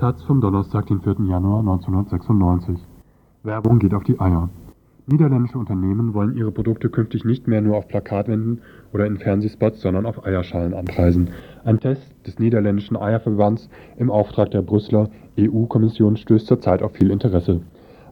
Taz vom Donnerstag, den 4. Januar 1996. Werbung geht auf die Eier. Niederländische Unternehmen wollen ihre Produkte künftig nicht mehr nur auf Plakatwänden oder in Fernsehspots, sondern auf Eierschalen anpreisen. Ein Test des niederländischen Eierverbands im Auftrag der Brüsseler EU-Kommission stößt zurzeit auf viel Interesse.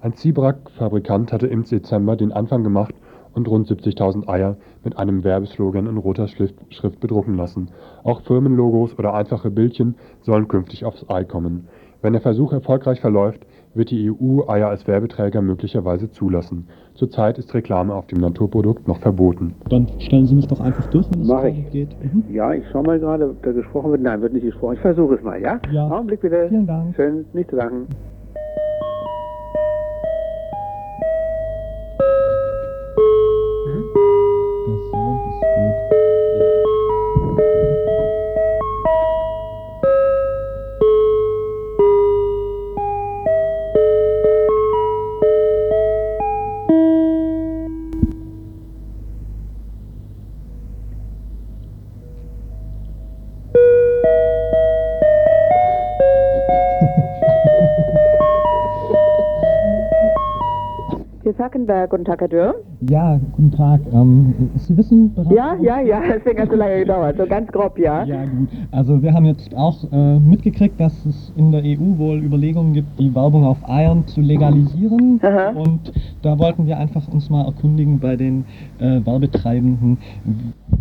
Ein Zwieback-Fabrikant hatte im Dezember den Anfang gemacht und rund 70.000 Eier mit einem Werbeslogan in roter Schrift bedrucken lassen. Auch Firmenlogos oder einfache Bildchen sollen künftig aufs Ei kommen. Wenn der Versuch erfolgreich verläuft, wird die EU Eier als Werbeträger möglicherweise zulassen. Zurzeit ist Reklame auf dem Naturprodukt noch verboten. Dann stellen Sie mich doch einfach durch, wenn es Mach ich. geht. Mhm. Ja, ich schau mal gerade, ob da gesprochen wird. Nein, wird nicht gesprochen. Ich versuche es mal, ja? Ja. Augenblick bitte. Vielen Dank. Schön, nicht zu danken. Guten Tag, Herr Dürr. Ja, guten Tag. Ähm, Sie wissen bereits... Ja, ja, ja, deswegen hat es so lange gedauert. So ganz grob, ja. Ja, gut. Also wir haben jetzt auch äh, mitgekriegt, dass es in der EU wohl Überlegungen gibt, die Werbung auf Eiern zu legalisieren. Aha. Und da wollten wir einfach uns mal erkundigen bei den äh, Werbetreibenden,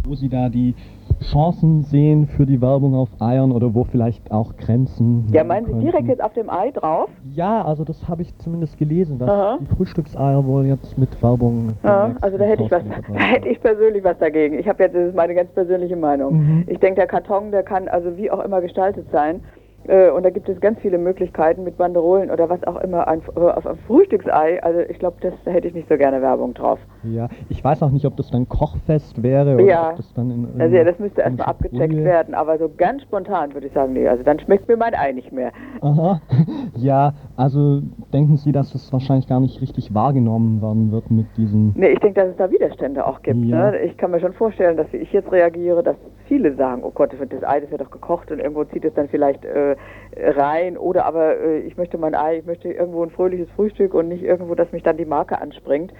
wo sie da die Chancen sehen für die Werbung auf Eiern oder wo vielleicht auch Grenzen. Ja, meinen Sie direkt jetzt auf dem Ei drauf? Ja, also das habe ich zumindest gelesen, dass Aha. die Frühstückseier wohl jetzt mit Werbung. Ja, also da hätte ich was, da hätte ich persönlich was dagegen. Ich habe jetzt, das ist meine ganz persönliche Meinung. Mhm. Ich denke, der Karton, der kann also wie auch immer gestaltet sein. Äh, Und da gibt es ganz viele Möglichkeiten mit Banderolen oder was auch immer äh, auf einem Frühstücksei. Also ich glaube, das da hätte ich nicht so gerne Werbung drauf. Ja, ich weiß auch nicht, ob das dann kochfest wäre oder Ja. ob das dann in. Also ja, das müsste erstmal abgecheckt werden. Aber so ganz spontan würde ich sagen, nee, also dann schmeckt mir mein Ei nicht mehr. Aha. Ja, also denken Sie, dass das wahrscheinlich gar nicht richtig wahrgenommen werden wird mit diesen. Nee, ich denke, dass es da Widerstände auch gibt. Ja. Ne? Ich kann mir schon vorstellen, dass wie ich jetzt reagiere, dass viele sagen, oh Gott, das Ei, das wird doch gekocht und irgendwo zieht es dann vielleicht äh, rein. Oder aber äh, ich möchte mein Ei, ich möchte irgendwo ein fröhliches Frühstück und nicht irgendwo, dass mich dann die Marke anspringt.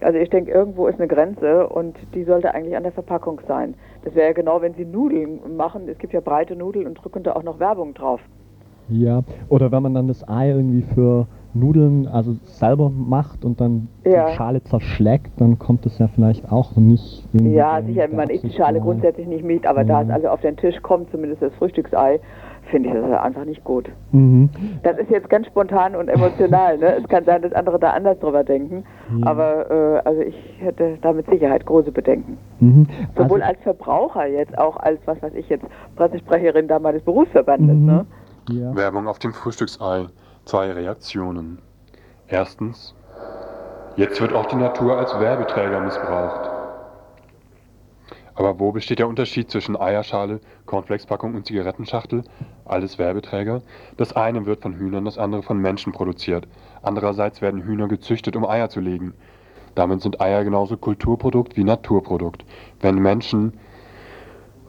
Also ich denke, irgendwo ist eine Grenze und die sollte eigentlich an der Verpackung sein. Das wäre ja genau, wenn Sie Nudeln machen. Es gibt ja breite Nudeln und drücken da auch noch Werbung drauf. Ja, oder wenn man dann das Ei irgendwie für Nudeln, also selber macht und dann Ja. die Schale zerschlägt, dann kommt das ja vielleicht auch nicht. Ja, sicher, man isst die Schale grundsätzlich nicht mit, aber da Mhm. es also auf den Tisch kommt, zumindest das Frühstücksei, finde ich das einfach nicht gut. Mhm. Das ist jetzt ganz spontan und emotional. Ne? Es kann sein, dass andere da anders drüber denken. Ja. Aber äh, also ich hätte da mit Sicherheit große Bedenken. Mhm. Sowohl also, als Verbraucher jetzt auch als, was weiß ich jetzt, Pressesprecherin da meines Berufsverbandes. Mhm. Ne? Ja. Werbung auf dem Frühstücksei. Zwei Reaktionen. Erstens, jetzt wird auch die Natur als Werbeträger missbraucht. Aber wo besteht der Unterschied zwischen Eierschale, Cornflakespackung und Zigarettenschachtel? Alles Werbeträger. Das eine wird von Hühnern, das andere von Menschen produziert. Andererseits werden Hühner gezüchtet, um Eier zu legen. Damit sind Eier genauso Kulturprodukt wie Naturprodukt. Wenn Menschen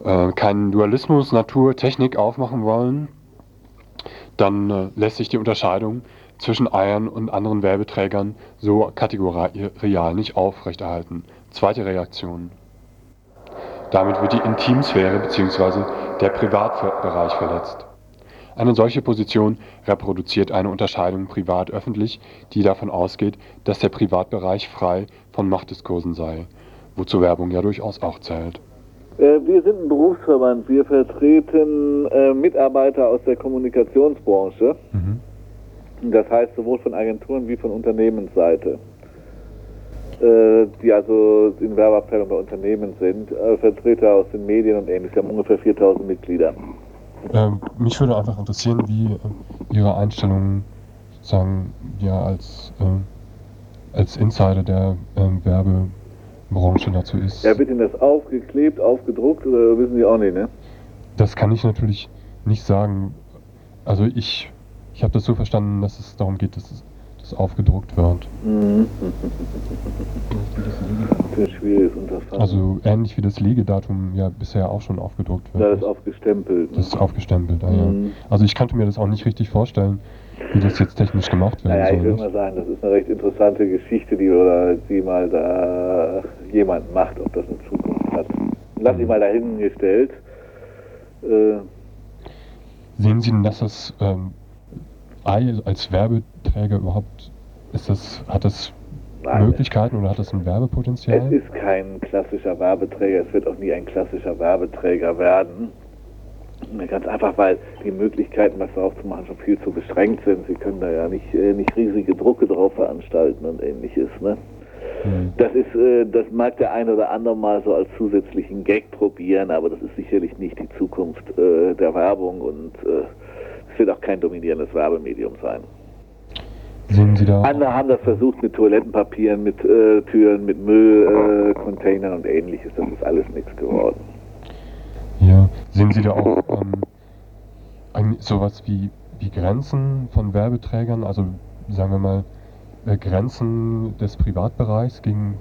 äh, keinen Dualismus Natur-Technik aufmachen wollen, dann äh, lässt sich die Unterscheidung zwischen Eiern und anderen Werbeträgern so kategorial nicht aufrechterhalten. Zweite Reaktion. Damit wird die Intimsphäre bzw. der Privatbereich verletzt. Eine solche Position reproduziert eine Unterscheidung privat-öffentlich, die davon ausgeht, dass der Privatbereich frei von Machtdiskursen sei, wozu Werbung ja durchaus auch zählt. Äh, Wir sind ein Berufsverband. Wir vertreten äh, Mitarbeiter aus der Kommunikationsbranche. Das heißt sowohl von Agenturen wie von Unternehmensseite. Äh, Die also in Werbeabteilung bei Unternehmen sind. Äh, Vertreter aus den Medien und ähnliches. Wir haben ungefähr 4000 Mitglieder. Ähm, mich würde einfach interessieren, wie äh, Ihre Einstellung sozusagen ja als, äh, als Insider der ähm, Werbebranche dazu ist. Ja, wird Ihnen das aufgeklebt, aufgedruckt oder wissen Sie auch nicht, ne? Das kann ich natürlich nicht sagen. Also ich, ich habe das so verstanden, dass es darum geht, dass es das aufgedruckt wird. Mhm. Das ist ein schwieriges Unterfangen. Also ähnlich wie das Legedatum ja bisher auch schon aufgedruckt wird. da ist aufgestempelt. ne? Das ist aufgestempelt, ja. Mhm. Also ich kannte mir das auch nicht richtig vorstellen, wie das jetzt technisch gemacht werden Naja, ich soll. würde mal sagen, das ist eine recht interessante Geschichte, die, oder, die mal da jemand macht, ob das eine Zukunft hat. Lass ich mal dahingestellt. Äh, Sehen Sie denn, dass das ähm, Ei als Werbeträger überhaupt, ist das, hat das Nein. Möglichkeiten oder hat das ein es Werbepotenzial? ist kein klassischer Werbeträger, es wird auch nie ein klassischer Werbeträger werden. Ganz einfach, weil die Möglichkeiten, was darauf zu machen, schon viel zu beschränkt sind. Sie können da ja nicht, äh, nicht riesige Drucke drauf veranstalten und ähnliches. Ne? Hm. Das ist, äh, das mag der eine oder andere mal so als zusätzlichen Gag probieren, aber das ist sicherlich nicht die Zukunft äh, der Werbung und es wird auch kein dominierendes Werbemedium sein. Sehen Sie da, Andere haben das versucht mit Toilettenpapieren, mit äh, Türen, mit Müllcontainern äh, und ähnliches. Das ist alles nichts geworden. Sehen Sie da auch ähm, sowas wie, wie Grenzen von Werbeträgern, also sagen wir mal äh, Grenzen des Privatbereichs gegen,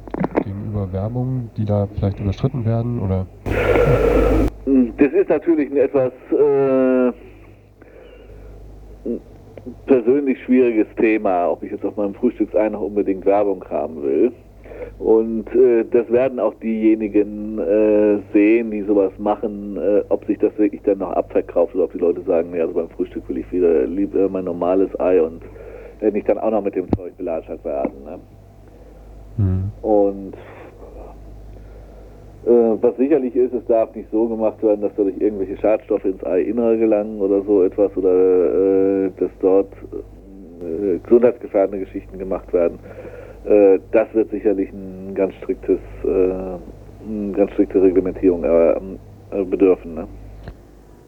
gegenüber Werbung, die da vielleicht überschritten werden oder Das ist natürlich ein etwas äh, persönlich schwieriges Thema, ob ich jetzt auf meinem Frühstücksei noch unbedingt Werbung haben will. Und äh, das werden auch diejenigen äh, sehen, die sowas machen, äh, ob sich das wirklich dann noch abverkauft oder ob die Leute sagen, nee, also beim Frühstück will ich wieder lieber mein normales Ei und äh, nicht dann auch noch mit dem Zeug belatschert werden. Ne? hm. Und äh, was sicherlich ist, es darf nicht so gemacht werden, dass dadurch irgendwelche Schadstoffe ins Eiinnere gelangen oder so etwas oder äh, dass dort äh, gesundheitsgefährdende Geschichten gemacht werden. Äh, das wird sicherlich ein ganz striktes, äh, eine ganz strikte Reglementierung äh, äh, bedürfen. Ne?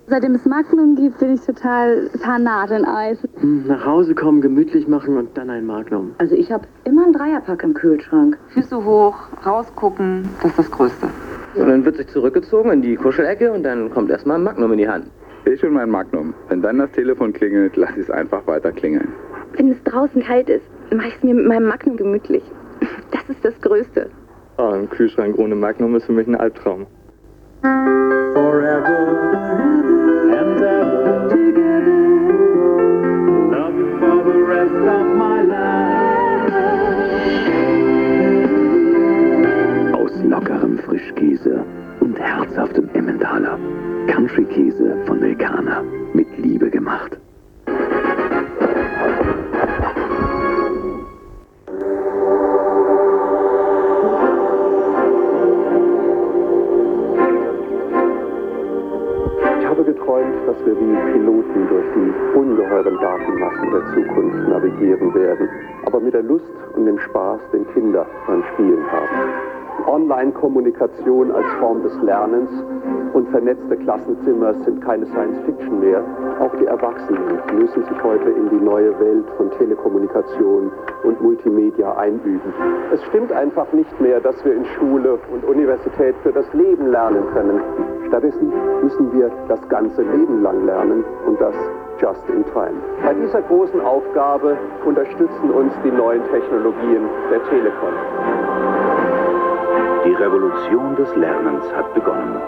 Seitdem es Magnum gibt, bin ich total Fanat in Eis. Hm, Nach Hause kommen, gemütlich machen und dann ein Magnum. Also ich habe immer einen Dreierpack im Kühlschrank. Füße hoch, rausgucken, das ist das Größte. Und dann wird sich zurückgezogen in die Kuschelecke und dann kommt erstmal ein Magnum in die Hand. Ich und mein Magnum. Wenn dann das Telefon klingelt, lass ich es einfach weiter klingeln. Wenn es draußen kalt ist, mache ich es mir mit meinem Magnum gemütlich. Das ist das Größte. Ah, ein Kühlschrank ohne Magnum ist für mich ein Albtraum. Aus lockerem Frischkäse und herzhaftem Emmentaler. Country-Käse von Milkana. Mit Liebe gemacht. Dass wir wie Piloten durch die ungeheuren Datenmassen der Zukunft navigieren werden, aber mit der Lust und dem Spaß, den Kinder beim Spielen haben. Online-Kommunikation als Form des Lernens und vernetzte Klassenzimmer sind keine Science-Fiction mehr. Auch die Erwachsenen müssen sich heute in die neue Welt von Telekommunikation und Multimedia einüben. Es stimmt einfach nicht mehr, dass wir in Schule und Universität für das Leben lernen können. Stattdessen müssen wir das ganze Leben lang lernen und das just in time. Bei dieser großen Aufgabe unterstützen uns die neuen Technologien der Telekom. Die Revolution des Lernens hat begonnen.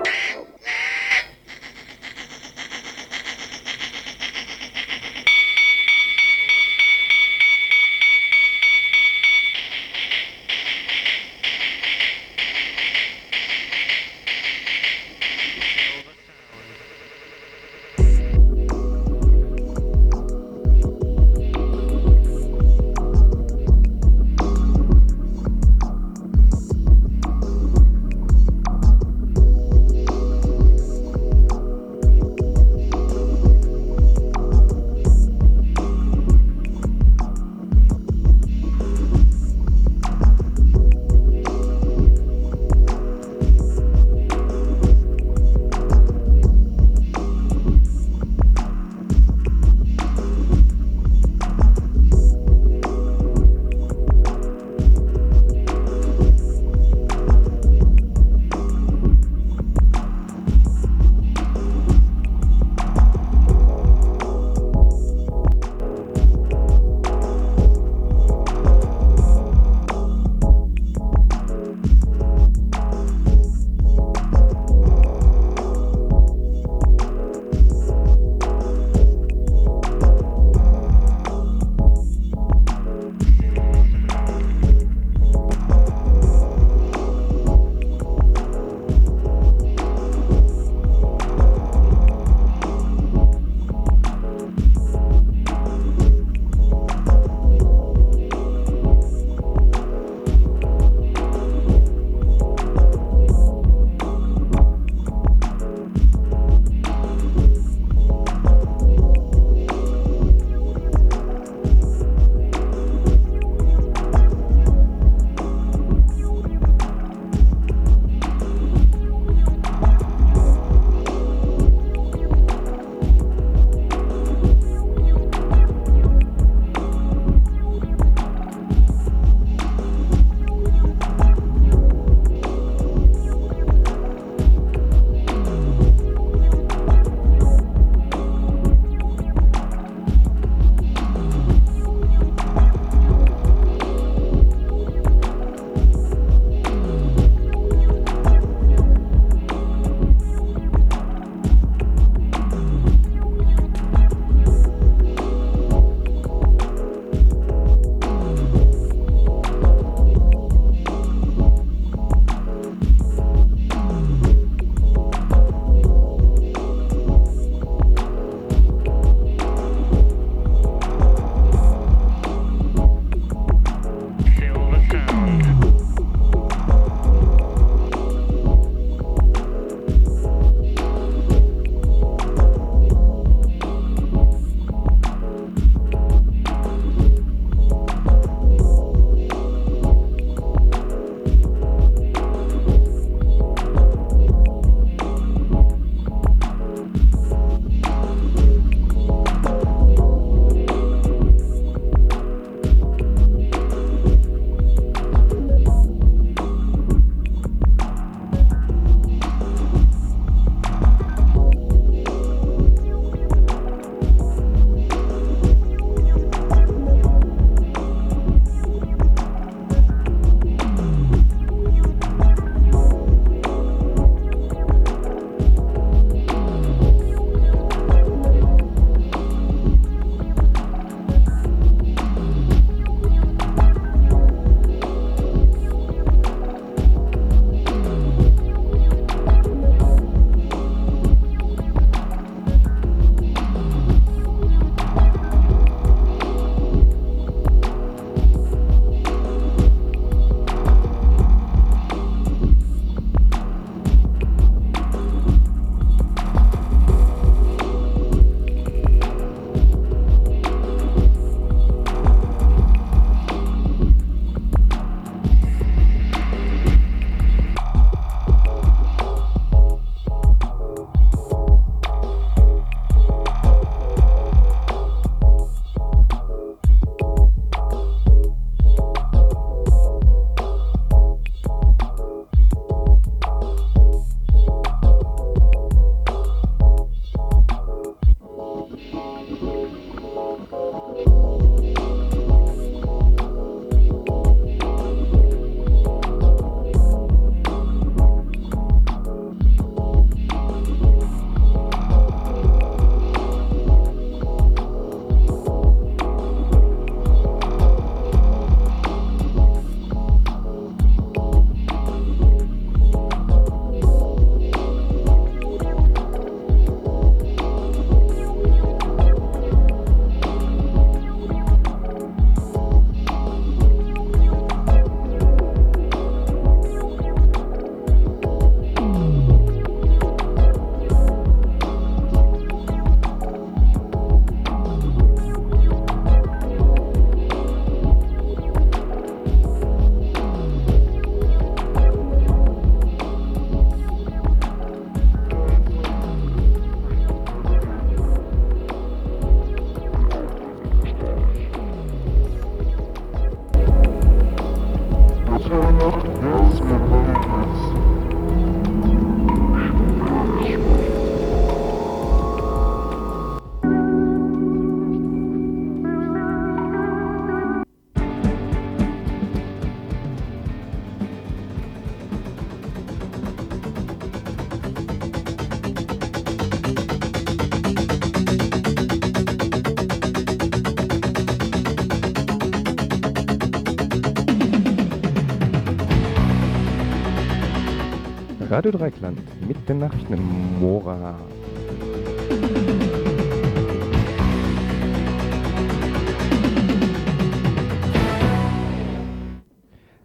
Radio Dreikland mit den Nachrichten in Mora.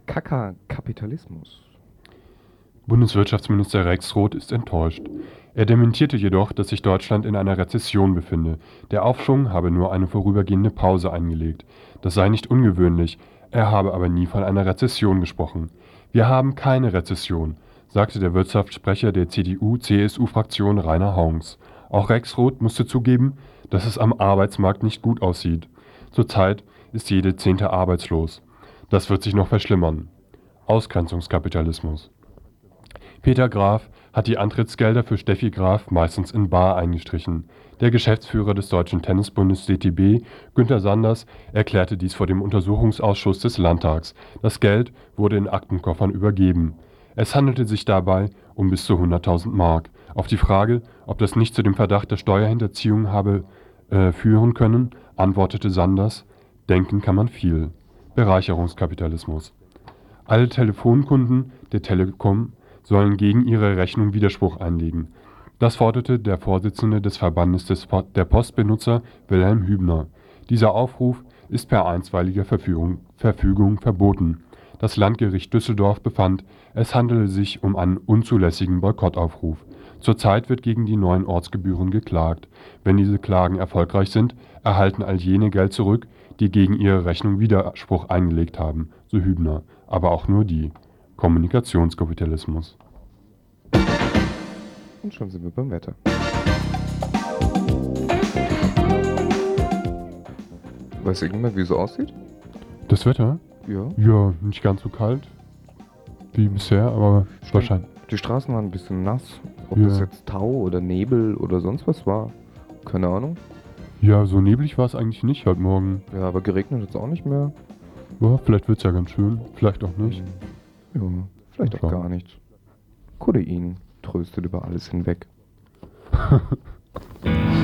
Kaka Kapitalismus. Bundeswirtschaftsminister Rex Roth ist enttäuscht. Er dementierte jedoch, dass sich Deutschland in einer Rezession befinde. Der Aufschwung habe nur eine vorübergehende Pause eingelegt. Das sei nicht ungewöhnlich, er habe aber nie von einer Rezession gesprochen. Wir haben keine Rezession, sagte der Wirtschaftssprecher der CDU-CSU-Fraktion Rainer Haunks. Auch Rex Roth musste zugeben, dass es am Arbeitsmarkt nicht gut aussieht. Zurzeit ist jede Zehnte arbeitslos. Das wird sich noch verschlimmern. Ausgrenzungskapitalismus. Peter Graf hat die Antrittsgelder für Steffi Graf meistens in bar eingestrichen. Der Geschäftsführer des Deutschen Tennisbundes DTB, Günter Sanders, erklärte dies vor dem Untersuchungsausschuss des Landtags. Das Geld wurde in Aktenkoffern übergeben. Es handelte sich dabei um bis zu 100.000 Mark. Auf die Frage, ob das nicht zu dem Verdacht der Steuerhinterziehung habe äh, führen können, antwortete Sanders: Denken kann man viel. Bereicherungskapitalismus. Alle Telefonkunden der Telekom sollen gegen ihre Rechnung Widerspruch einlegen. Das forderte der Vorsitzende des Verbandes des po der Postbenutzer Wilhelm Hübner. Dieser Aufruf ist per einstweiliger Verfügung, Verfügung verboten. Das Landgericht Düsseldorf befand, es handele sich um einen unzulässigen Boykottaufruf. Zurzeit wird gegen die neuen Ortsgebühren geklagt. Wenn diese Klagen erfolgreich sind, erhalten all jene Geld zurück, die gegen ihre Rechnung Widerspruch eingelegt haben, so Hübner, aber auch nur die. Kommunikationskapitalismus. Und schon sind wir beim Wetter. Weiß irgendjemand, wie es aussieht? Das Wetter? Ja. Ja, nicht ganz so kalt wie bisher, aber Stimmt. wahrscheinlich. Die Straßen waren ein bisschen nass. Ob Ja. das jetzt Tau oder Nebel oder sonst was war, keine Ahnung. Ja, so neblig war es eigentlich nicht heute Morgen. Ja, aber geregnet hat es auch nicht mehr. Ja, vielleicht wird es ja ganz schön, vielleicht auch nicht. Ja, vielleicht auch gar nichts. Codein tröstet über alles hinweg.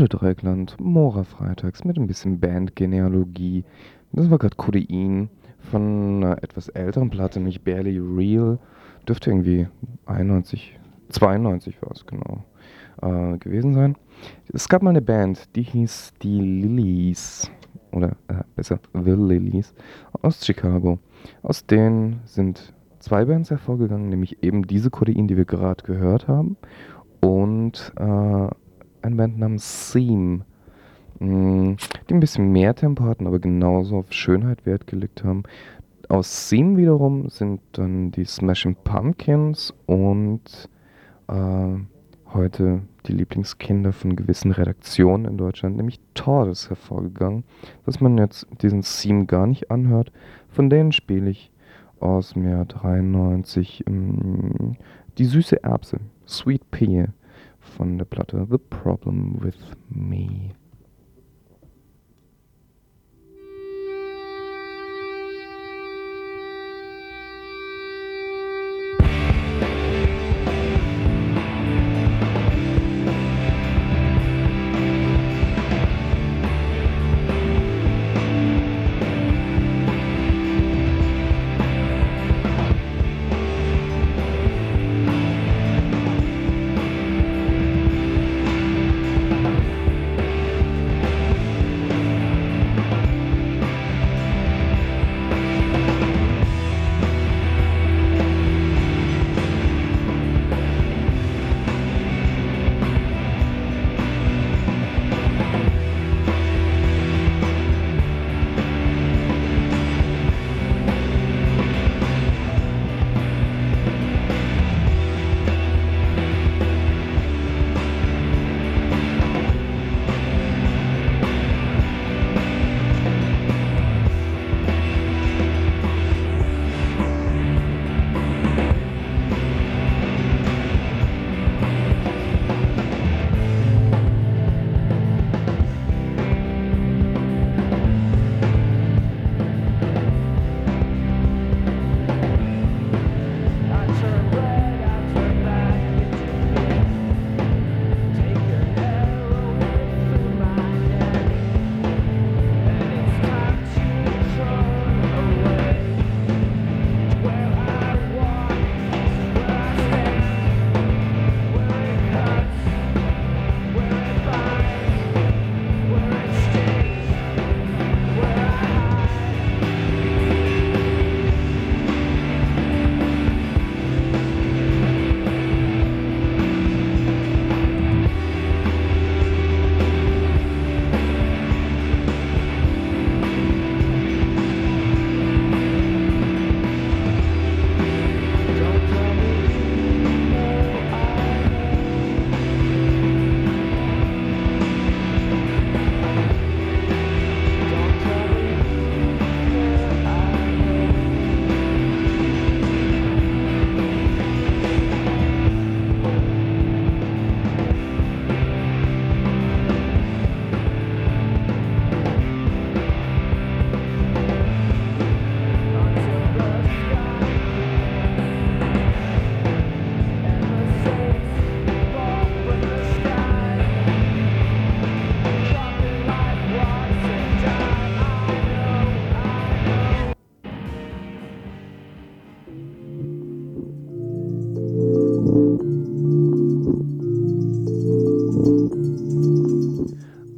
Radio Dreieckland, Mora Freitags mit ein bisschen Bandgenealogie. Das war gerade Codein von einer etwas älteren Platte, nämlich Barely Real. Dürfte irgendwie 91, 92 war es genau äh, gewesen sein. Es gab mal eine Band, die hieß die Lilies. Oder äh, besser, The Lilies aus Chicago. Aus denen sind zwei Bands hervorgegangen, nämlich eben diese Codein, die wir gerade gehört haben, und äh, eine Band namens Seam, mh, die ein bisschen mehr Tempo hatten, aber genauso auf Schönheit Wert gelegt haben. Aus Seam wiederum sind dann die Smashing Pumpkins und äh, heute die Lieblingskinder von gewissen Redaktionen in Deutschland, nämlich Tordes, hervorgegangen, dass man jetzt diesen Seam gar nicht anhört. Von denen spiele ich aus dem Jahr 93 ähm, die süße Erbse, Sweet Pea von der Platte The Problem with Me.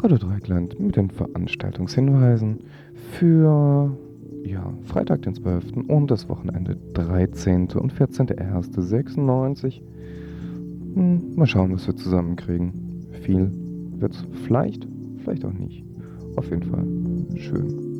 Radio Dreieckland mit den Veranstaltungshinweisen für ja, Freitag den 12. und das Wochenende 13. und 14.01.96. Hm, mal schauen, was wir zusammenkriegen. Viel wird's vielleicht, vielleicht auch nicht. Auf jeden Fall schön.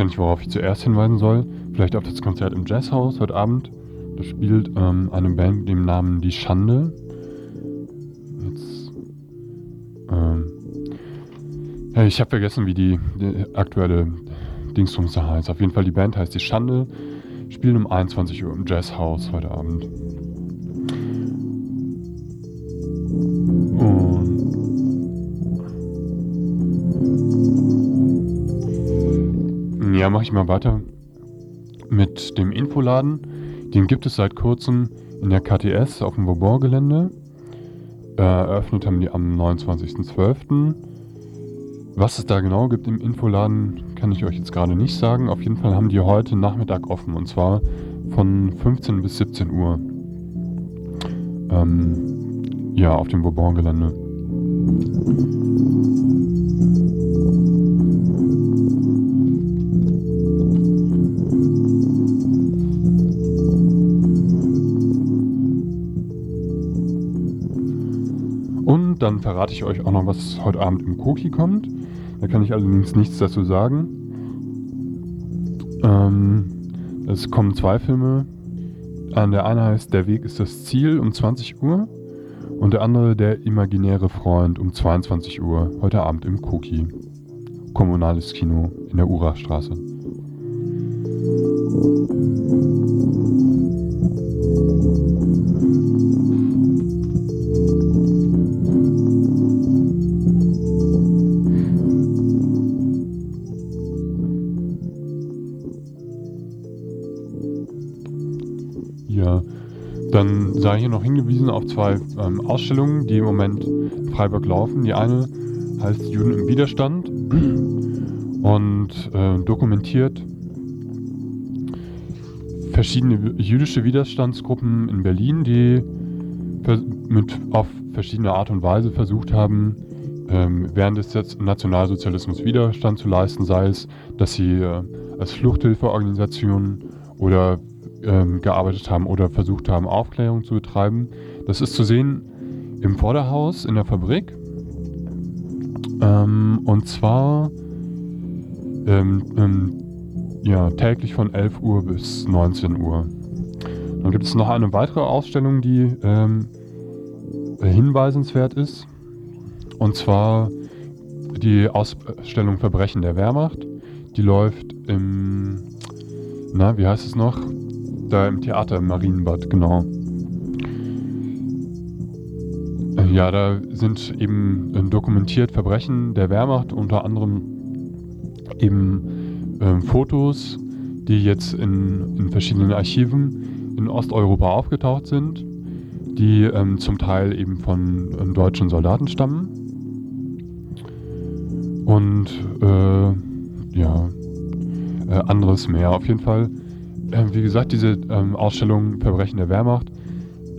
Gar nicht, worauf ich zuerst hinweisen soll. Vielleicht auf das Konzert im Jazzhaus heute Abend. Da spielt ähm, eine Band mit dem Namen Die Schande. Jetzt, ähm, ja, ich habe vergessen, wie die, die aktuelle Dingsbums da heißt. Auf jeden Fall die Band heißt Die Schande. Spielen um 21 Uhr im Jazzhaus heute Abend. Ja, mache ich mal weiter mit dem Infoladen. Den gibt es seit kurzem in der KTS auf dem Vauban-Gelände. Äh, eröffnet haben die am 29.12. Was es da genau gibt im Infoladen, kann ich euch jetzt gerade nicht sagen. Auf jeden Fall haben die heute Nachmittag offen und zwar von 15 bis 17 Uhr. Ähm, ja, auf dem Bourbon-Gelände. Dann verrate ich euch auch noch, was heute Abend im Koki kommt. Da kann ich allerdings nichts dazu sagen. Ähm, es kommen zwei Filme. Der eine heißt Der Weg ist das Ziel um 20 Uhr und der andere Der imaginäre Freund um 22 Uhr heute Abend im Koki. Kommunales Kino in der Urachstraße. Ja, sei hier noch hingewiesen auf zwei ähm, Ausstellungen, die im Moment in Freiburg laufen. Die eine heißt Juden im Widerstand und äh, dokumentiert verschiedene jüdische Widerstandsgruppen in Berlin, die mit auf verschiedene Art und Weise versucht haben, ähm, während des Nationalsozialismus Widerstand zu leisten, sei es, dass sie äh, als Fluchthilfeorganisation oder ähm, gearbeitet haben oder versucht haben, Aufklärung zu betreiben. Das ist zu sehen im Vorderhaus in der Fabrik. Ähm, und zwar ähm, ähm ja, täglich von 11 Uhr bis 19 Uhr. Dann gibt es noch eine weitere Ausstellung, die ähm, hinweisenswert ist. Und zwar die Ausstellung Verbrechen der Wehrmacht. Die läuft im, na, wie heißt es noch? Da im Theater im Marienbad, genau. Ja, da sind eben äh, dokumentiert Verbrechen der Wehrmacht, unter anderem eben äh, Fotos, die jetzt in, in, verschiedenen Archiven in Osteuropa aufgetaucht sind, die ähm, zum Teil eben von äh, deutschen Soldaten stammen. Und äh, ja, äh, anderes mehr. Auf jeden Fall äh, wie gesagt, diese ähm, Ausstellung Verbrechen der Wehrmacht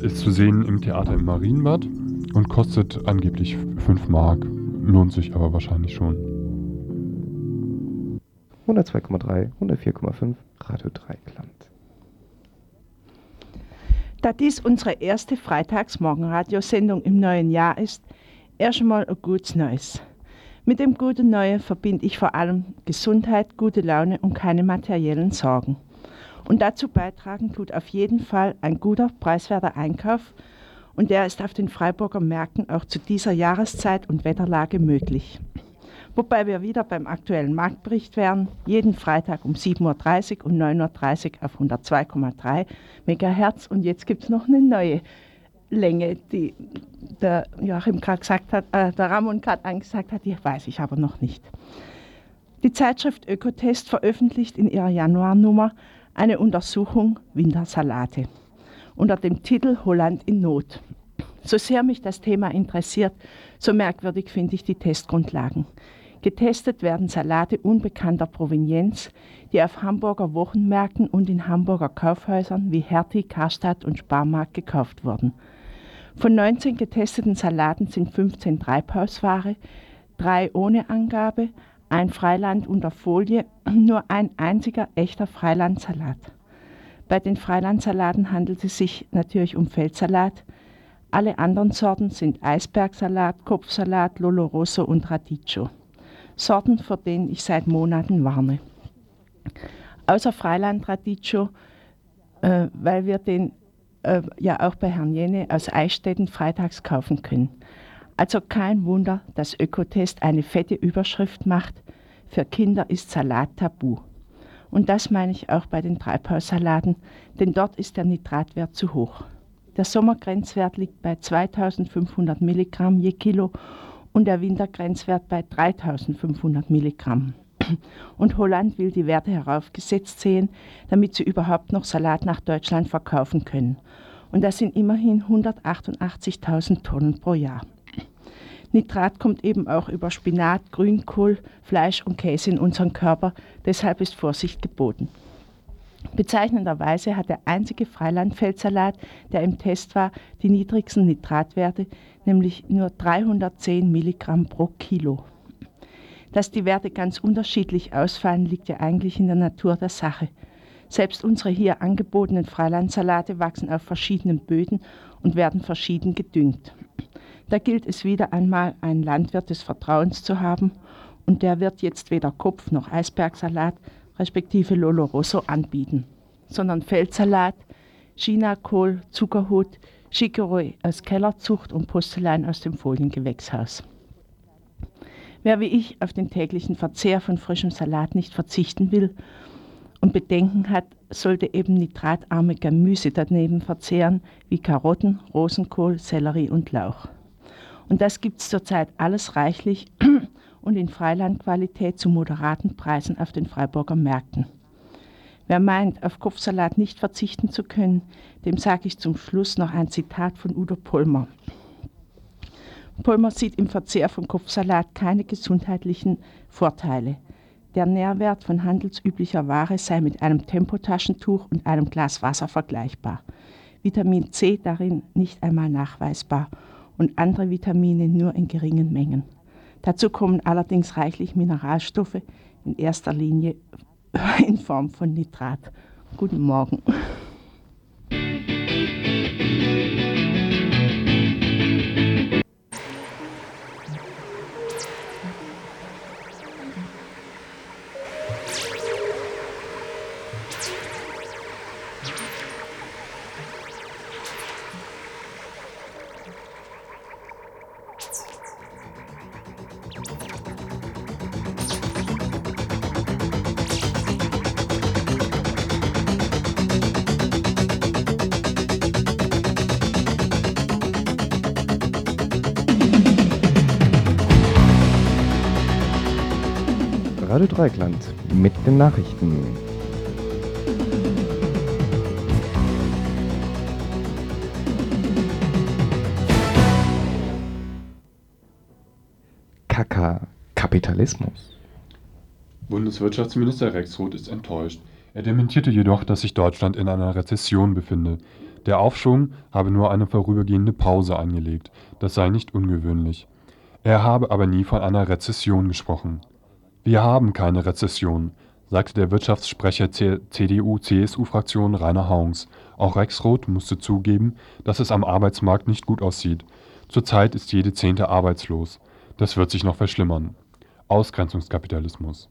ist zu sehen im Theater im Marienbad und kostet angeblich 5 Mark. Lohnt sich aber wahrscheinlich schon. 102,3, 104,5, Radio Dreikland. Da dies unsere erste Freitagsmorgenradiosendung im neuen Jahr ist, erst einmal ein gutes Neues. Mit dem guten Neuen verbinde ich vor allem Gesundheit, gute Laune und keine materiellen Sorgen. Und dazu beitragen tut auf jeden Fall ein guter, preiswerter Einkauf und der ist auf den Freiburger Märkten auch zu dieser Jahreszeit und Wetterlage möglich. Wobei wir wieder beim aktuellen Marktbericht wären, jeden Freitag um 7.30 Uhr und 9.30 Uhr auf 102,3 MHz. Und jetzt gibt es noch eine neue Länge, die der Joachim gerade gesagt hat, äh, der Ramon gerade angesagt hat, die weiß ich aber noch nicht. Die Zeitschrift Ökotest veröffentlicht in ihrer Januarnummer eine Untersuchung Wintersalate unter dem Titel Holland in Not. So sehr mich das Thema interessiert, so merkwürdig finde ich die Testgrundlagen. Getestet werden Salate unbekannter Provenienz, die auf Hamburger Wochenmärkten und in Hamburger Kaufhäusern wie Hertie, Karstadt und Sparmarkt gekauft wurden. Von 19 getesteten Salaten sind 15 Treibhausware, drei ohne Angabe, ein Freiland unter Folie, nur ein einziger echter Freilandsalat. Bei den Freilandsalaten handelt es sich natürlich um Feldsalat. Alle anderen Sorten sind Eisbergsalat, Kopfsalat, Lolo Rosso und Radicchio. Sorten, vor denen ich seit Monaten warne. Außer Freiland Radicchio, äh, weil wir den äh, ja auch bei Herrn Jene aus Eichstätten freitags kaufen können. Also kein Wunder, dass Ökotest eine fette Überschrift macht, für Kinder ist Salat tabu. Und das meine ich auch bei den Treibhaussalaten, denn dort ist der Nitratwert zu hoch. Der Sommergrenzwert liegt bei 2500 Milligramm je Kilo und der Wintergrenzwert bei 3500 Milligramm. Und Holland will die Werte heraufgesetzt sehen, damit sie überhaupt noch Salat nach Deutschland verkaufen können. Und das sind immerhin 188.000 Tonnen pro Jahr. Nitrat kommt eben auch über Spinat, Grünkohl, Fleisch und Käse in unseren Körper, deshalb ist Vorsicht geboten. Bezeichnenderweise hat der einzige Freilandfeldsalat, der im Test war, die niedrigsten Nitratwerte, nämlich nur 310 Milligramm pro Kilo. Dass die Werte ganz unterschiedlich ausfallen, liegt ja eigentlich in der Natur der Sache. Selbst unsere hier angebotenen Freilandsalate wachsen auf verschiedenen Böden und werden verschieden gedüngt. Da gilt es wieder einmal, einen Landwirt des Vertrauens zu haben und der wird jetzt weder Kopf noch Eisbergsalat respektive Lolo Rosso anbieten, sondern Feldsalat, Chinakohl, Zuckerhut, Chicorée aus Kellerzucht und Postelan aus dem Foliengewächshaus. Wer wie ich auf den täglichen Verzehr von frischem Salat nicht verzichten will und Bedenken hat, sollte eben nitratarme Gemüse daneben verzehren, wie Karotten, Rosenkohl, Sellerie und Lauch. Und das gibt es zurzeit alles reichlich und in Freilandqualität zu moderaten Preisen auf den Freiburger Märkten. Wer meint, auf Kopfsalat nicht verzichten zu können, dem sage ich zum Schluss noch ein Zitat von Udo Polmer. Polmer sieht im Verzehr von Kopfsalat keine gesundheitlichen Vorteile. Der Nährwert von handelsüblicher Ware sei mit einem Tempotaschentuch und einem Glas Wasser vergleichbar. Vitamin C darin nicht einmal nachweisbar und andere Vitamine nur in geringen Mengen. Dazu kommen allerdings reichlich Mineralstoffe, in erster Linie in Form von Nitrat. Guten Morgen. Radio Dreikland mit den Nachrichten. Kaka Kapitalismus. Bundeswirtschaftsminister Rex Roth ist enttäuscht. Er dementierte jedoch, dass sich Deutschland in einer Rezession befinde. Der Aufschwung habe nur eine vorübergehende Pause eingelegt. Das sei nicht ungewöhnlich. Er habe aber nie von einer Rezession gesprochen. Wir haben keine Rezession, sagte der Wirtschaftssprecher CDU-CSU-Fraktion Rainer Haunks. Auch Rex Roth musste zugeben, dass es am Arbeitsmarkt nicht gut aussieht. Zurzeit ist jede Zehnte arbeitslos. Das wird sich noch verschlimmern. Ausgrenzungskapitalismus.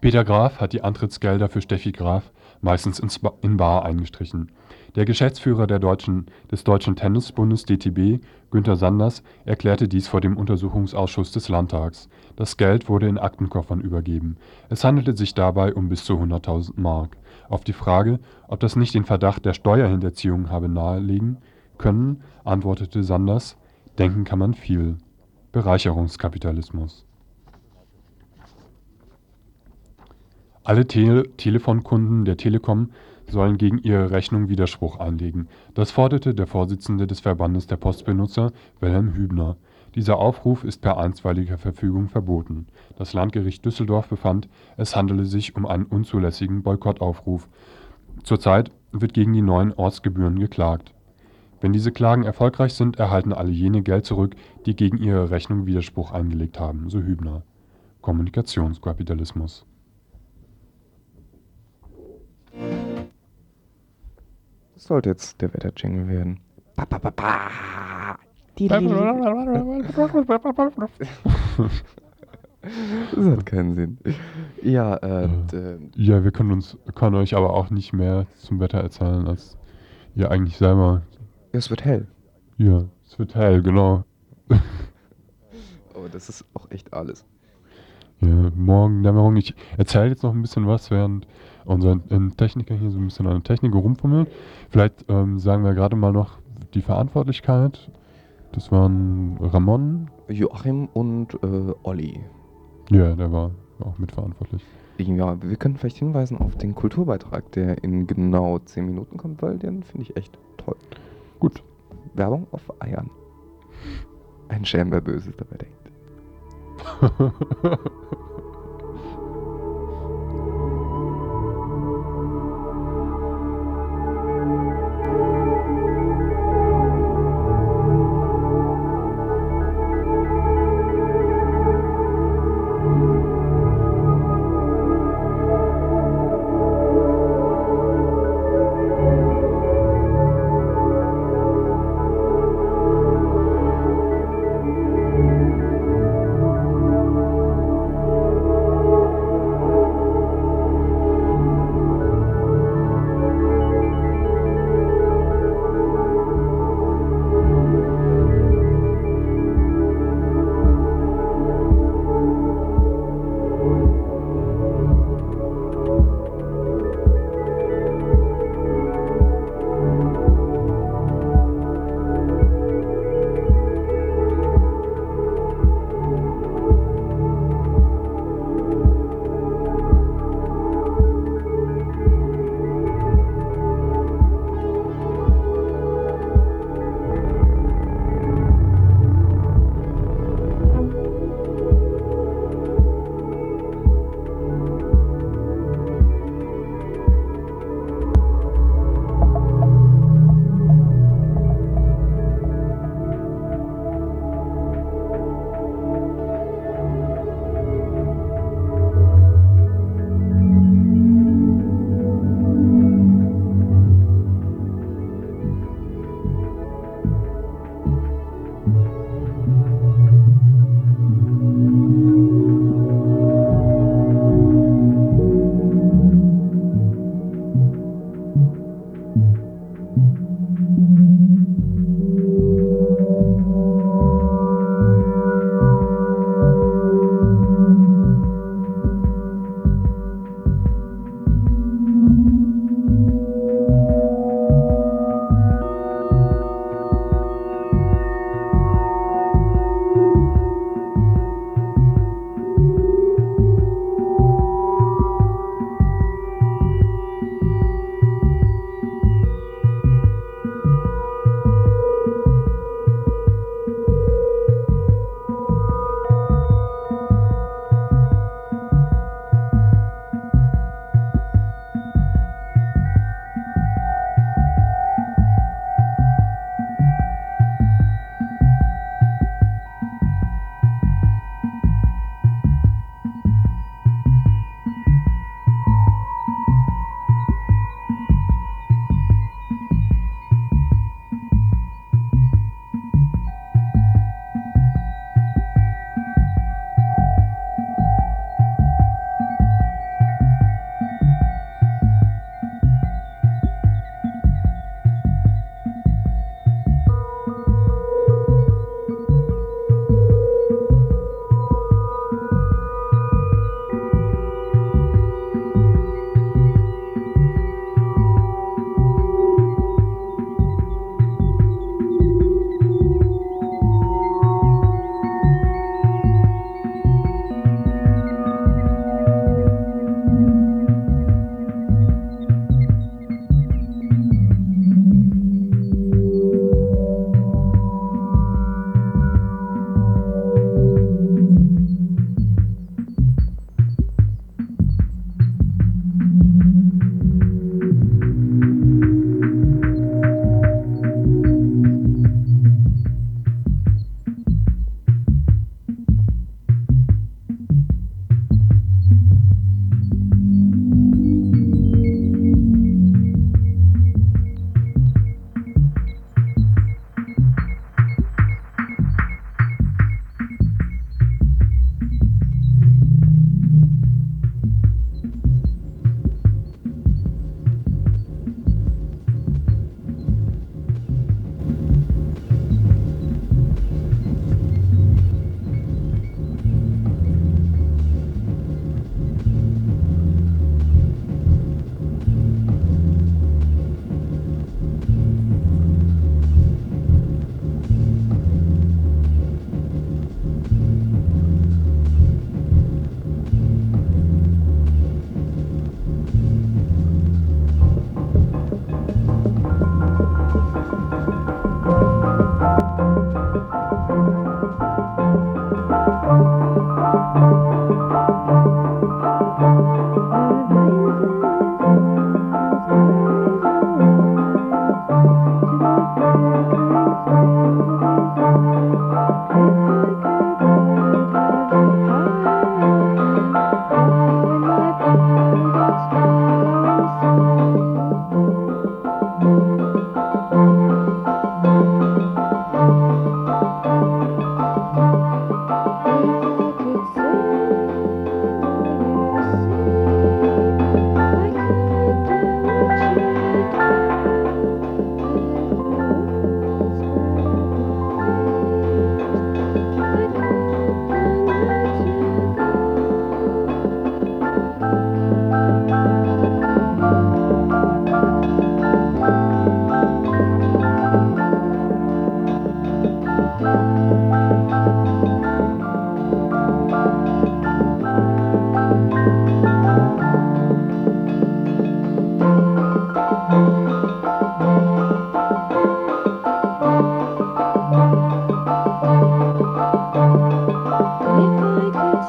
Peter Graf hat die Antrittsgelder für Steffi Graf meistens in bar eingestrichen. Der Geschäftsführer deutschen, des Deutschen Tennisbundes DTB, Günter Sanders, erklärte dies vor dem Untersuchungsausschuss des Landtags. Das Geld wurde in Aktenkoffern übergeben. Es handelte sich dabei um bis zu 100.000 Mark. Auf die Frage, ob das nicht den Verdacht der Steuerhinterziehung habe nahelegen können, antwortete Sanders, denken kann man viel. Bereicherungskapitalismus. Alle Tele Telefonkunden der Telekom sollen gegen ihre Rechnung Widerspruch einlegen. Das forderte der Vorsitzende des Verbandes der Postbenutzer, Wilhelm Hübner. Dieser Aufruf ist per einstweiliger Verfügung verboten. Das Landgericht Düsseldorf befand, es handele sich um einen unzulässigen Boykottaufruf. Zurzeit wird gegen die neuen Ortsgebühren geklagt. Wenn diese Klagen erfolgreich sind, erhalten alle jene Geld zurück, die gegen ihre Rechnung Widerspruch eingelegt haben, so Hübner. Kommunikationskapitalismus sollte jetzt der Wetterjingle werden. Ba, ba, ba, ba. Das hat keinen Sinn. Ja, äh, äh, ja, wir können uns können euch aber auch nicht mehr zum Wetter erzählen, als ihr eigentlich selber. Ja, es wird hell. Ja, es wird hell, genau. Aber das ist auch echt alles. Ja, morgen Dämmerung. Ich erzähle jetzt noch ein bisschen was, während unser Techniker hier so ein bisschen an der Technik rumfummelt. Vielleicht ähm, sagen wir gerade mal noch die Verantwortlichkeit. Das waren Ramon, Joachim und äh, Olli. Ja, der war auch mitverantwortlich. Ja, wir können vielleicht hinweisen auf den Kulturbeitrag, der in genau 10 Minuten kommt, weil den finde ich echt toll. Gut. Werbung auf Eiern. Ein Schelm, wer Böses dabei denkt.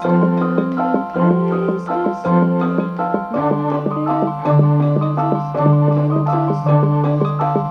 Thank you.